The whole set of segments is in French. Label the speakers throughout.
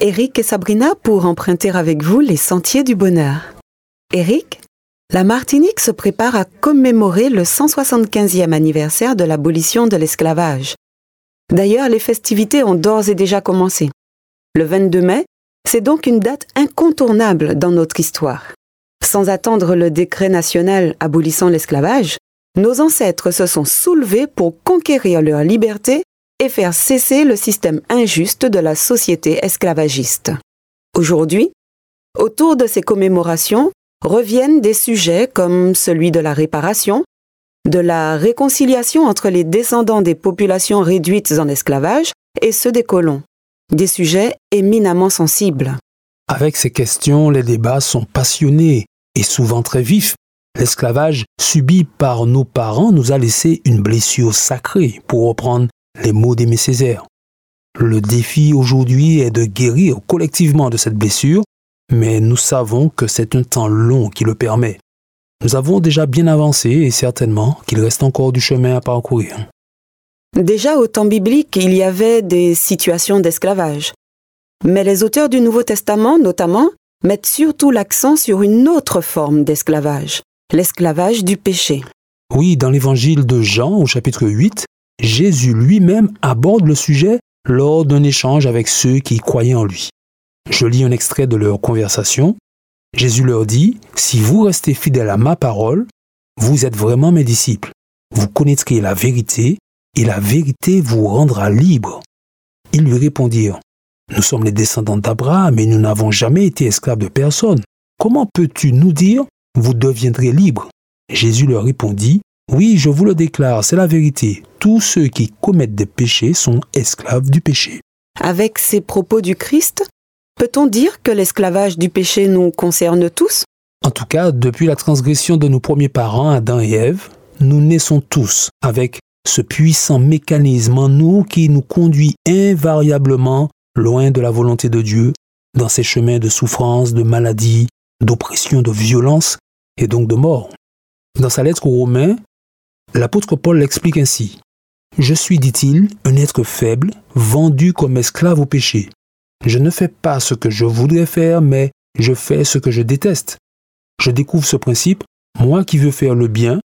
Speaker 1: Eric et Sabrina pour emprunter avec vous les sentiers du bonheur. Eric, la Martinique se prépare à commémorer le 175e anniversaire de l'abolition de l'esclavage. D'ailleurs, les festivités ont d'ores et déjà commencé. Le 22 mai, c'est donc une date incontournable dans notre histoire. Sans attendre le décret national abolissant l'esclavage, nos ancêtres se sont soulevés pour conquérir leur liberté et faire cesser le système injuste de la société esclavagiste. Aujourd'hui, autour de ces commémorations reviennent des sujets comme celui de la réparation, de la réconciliation entre les descendants des populations réduites en esclavage et ceux des colons, des sujets éminemment sensibles.
Speaker 2: Avec ces questions, les débats sont passionnés et souvent très vifs. L'esclavage subi par nos parents nous a laissé une blessure sacrée, pour reprendre les mots d'Aimé Césaire. Le défi aujourd'hui est de guérir collectivement de cette blessure, mais nous savons que c'est un temps long qui le permet. Nous avons déjà bien avancé et certainement qu'il reste encore du chemin à parcourir.
Speaker 1: Déjà au temps biblique, il y avait des situations d'esclavage. Mais les auteurs du Nouveau Testament, notamment, mettent surtout l'accent sur une autre forme d'esclavage, l'esclavage du péché.
Speaker 2: Oui, dans l'évangile de Jean au chapitre 8, Jésus lui-même aborde le sujet lors d'un échange avec ceux qui croyaient en lui. Je lis un extrait de leur conversation. Jésus leur dit, Si vous restez fidèles à ma parole, vous êtes vraiment mes disciples. Vous connaîtrez la vérité, et la vérité vous rendra libre. Ils lui répondirent, Nous sommes les descendants d'Abraham et nous n'avons jamais été esclaves de personne. Comment peux-tu nous dire, Vous deviendrez libres? Jésus leur répondit, oui, je vous le déclare, c'est la vérité. Tous ceux qui commettent des péchés sont esclaves du péché.
Speaker 1: Avec ces propos du Christ, peut-on dire que l'esclavage du péché nous concerne tous?
Speaker 2: En tout cas, depuis la transgression de nos premiers parents, Adam et Ève, nous naissons tous avec ce puissant mécanisme en nous qui nous conduit invariablement loin de la volonté de Dieu, dans ces chemins de souffrance, de maladie, d'oppression, de violence et donc de mort. Dans sa lettre aux Romains, L'apôtre Paul l'explique ainsi. Je suis, dit-il, un être faible, vendu comme esclave au péché. Je ne fais pas ce que je voudrais faire, mais je fais ce que je déteste. Je découvre ce principe, moi qui veux faire le bien,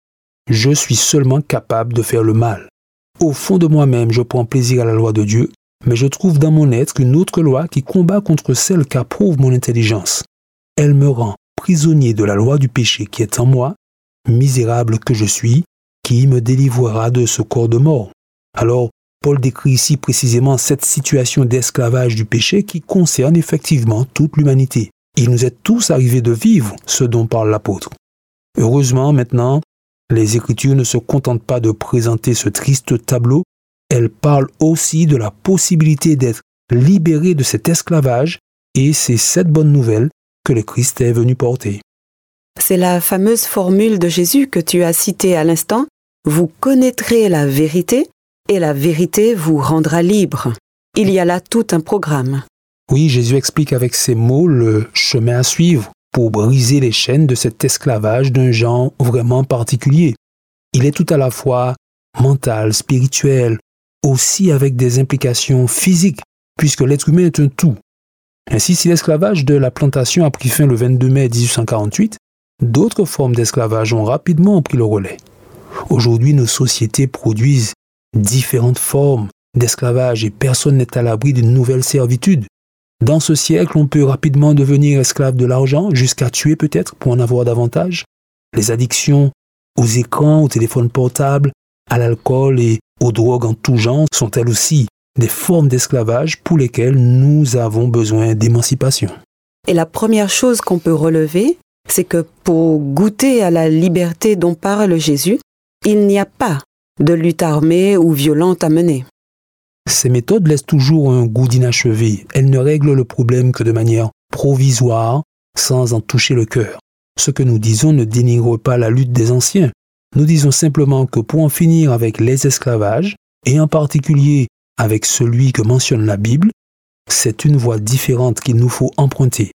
Speaker 2: je suis seulement capable de faire le mal. Au fond de moi-même, je prends plaisir à la loi de Dieu, mais je trouve dans mon être une autre loi qui combat contre celle qu'approuve mon intelligence. Elle me rend prisonnier de la loi du péché qui est en moi, misérable que je suis, qui me délivrera de ce corps de mort. Alors, Paul décrit ici précisément cette situation d'esclavage du péché qui concerne effectivement toute l'humanité. Il nous est tous arrivé de vivre ce dont parle l'apôtre. Heureusement, maintenant, les Écritures ne se contentent pas de présenter ce triste tableau, elles parlent aussi de la possibilité d'être libéré de cet esclavage, et c'est cette bonne nouvelle que le Christ est venu porter.
Speaker 1: C'est la fameuse formule de Jésus que tu as citée à l'instant, vous connaîtrez la vérité et la vérité vous rendra libre. Il y a là tout un programme.
Speaker 2: Oui, Jésus explique avec ces mots le chemin à suivre pour briser les chaînes de cet esclavage d'un genre vraiment particulier. Il est tout à la fois mental, spirituel, aussi avec des implications physiques, puisque l'être humain est un tout. Ainsi, si l'esclavage de la plantation a pris fin le 22 mai 1848, d'autres formes d'esclavage ont rapidement pris le relais. Aujourd'hui, nos sociétés produisent différentes formes d'esclavage et personne n'est à l'abri d'une nouvelle servitude. Dans ce siècle, on peut rapidement devenir esclave de l'argent, jusqu'à tuer peut-être pour en avoir davantage. Les addictions aux écrans, aux téléphones portables, à l'alcool et aux drogues en tout genre sont elles aussi des formes d'esclavage pour lesquelles nous avons besoin d'émancipation.
Speaker 1: Et la première chose qu'on peut relever, c'est que pour goûter à la liberté dont parle Jésus, il n'y a pas de lutte armée ou violente à mener.
Speaker 2: Ces méthodes laissent toujours un goût d'inachevé. Elles ne règlent le problème que de manière provisoire, sans en toucher le cœur. Ce que nous disons ne dénigre pas la lutte des anciens. Nous disons simplement que pour en finir avec les esclavages, et en particulier avec celui que mentionne la Bible, c'est une voie différente qu'il nous faut emprunter.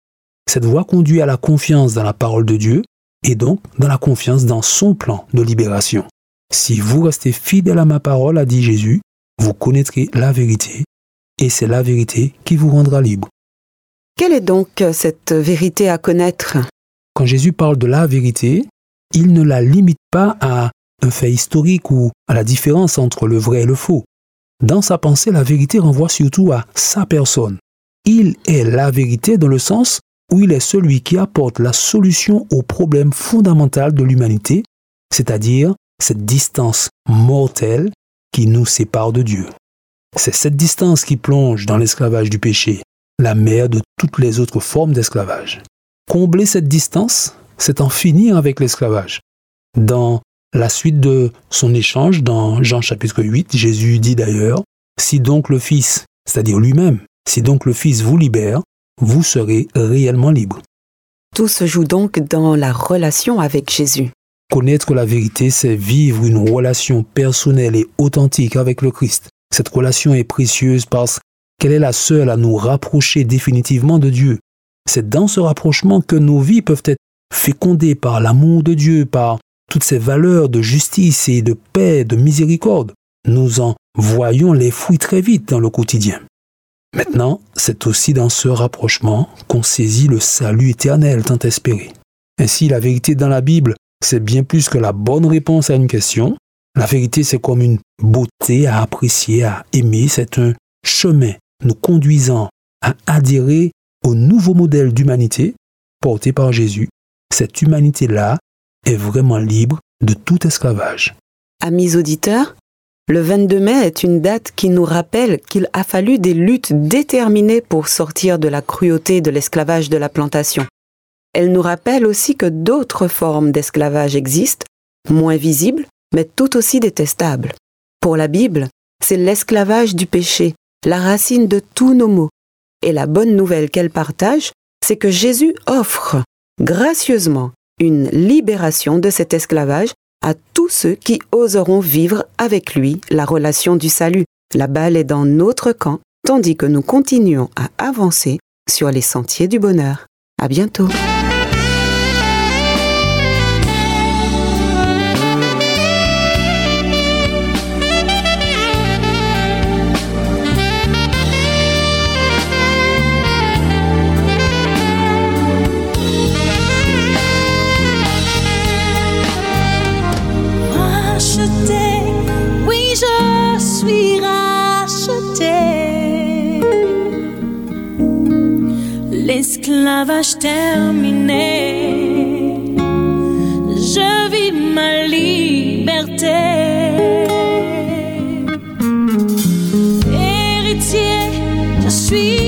Speaker 2: Cette voie conduit à la confiance dans la parole de Dieu et donc dans la confiance dans son plan de libération. Si vous restez fidèle à ma parole, a dit Jésus, vous connaîtrez la vérité et c'est la vérité qui vous rendra libre.
Speaker 1: Quelle est donc cette vérité à connaître?
Speaker 2: Quand Jésus parle de la vérité, il ne la limite pas à un fait historique ou à la différence entre le vrai et le faux. Dans sa pensée, la vérité renvoie surtout à sa personne. Il est la vérité dans le sens où il est celui qui apporte la solution au problème fondamental de l'humanité, c'est-à-dire cette distance mortelle qui nous sépare de Dieu. C'est cette distance qui plonge dans l'esclavage du péché, la mère de toutes les autres formes d'esclavage. Combler cette distance, c'est en finir avec l'esclavage. Dans la suite de son échange, dans Jean chapitre 8, Jésus dit d'ailleurs, Si donc le Fils, c'est-à-dire lui-même, si donc le Fils vous libère, vous serez réellement libre.
Speaker 1: Tout se joue donc dans la relation avec Jésus.
Speaker 2: Connaître la vérité, c'est vivre une relation personnelle et authentique avec le Christ. Cette relation est précieuse parce qu'elle est la seule à nous rapprocher définitivement de Dieu. C'est dans ce rapprochement que nos vies peuvent être fécondées par l'amour de Dieu, par toutes ces valeurs de justice et de paix, de miséricorde. Nous en voyons les fruits très vite dans le quotidien. Maintenant, c'est aussi dans ce rapprochement qu'on saisit le salut éternel tant espéré. Ainsi, la vérité dans la Bible, c'est bien plus que la bonne réponse à une question. La vérité, c'est comme une beauté à apprécier, à aimer. C'est un chemin nous conduisant à adhérer au nouveau modèle d'humanité porté par Jésus. Cette humanité-là est vraiment libre de tout esclavage.
Speaker 1: Amis auditeurs, le 22 mai est une date qui nous rappelle qu'il a fallu des luttes déterminées pour sortir de la cruauté de l'esclavage de la plantation. Elle nous rappelle aussi que d'autres formes d'esclavage existent, moins visibles, mais tout aussi détestables. Pour la Bible, c'est l'esclavage du péché, la racine de tous nos maux. Et la bonne nouvelle qu'elle partage, c'est que Jésus offre gracieusement une libération de cet esclavage à tous ceux qui oseront vivre avec lui la relation du salut. La balle est dans notre camp, tandis que nous continuons à avancer sur les sentiers du bonheur. À bientôt!
Speaker 3: L'esclavage terminé. Je vis ma liberté. Héritier, je suis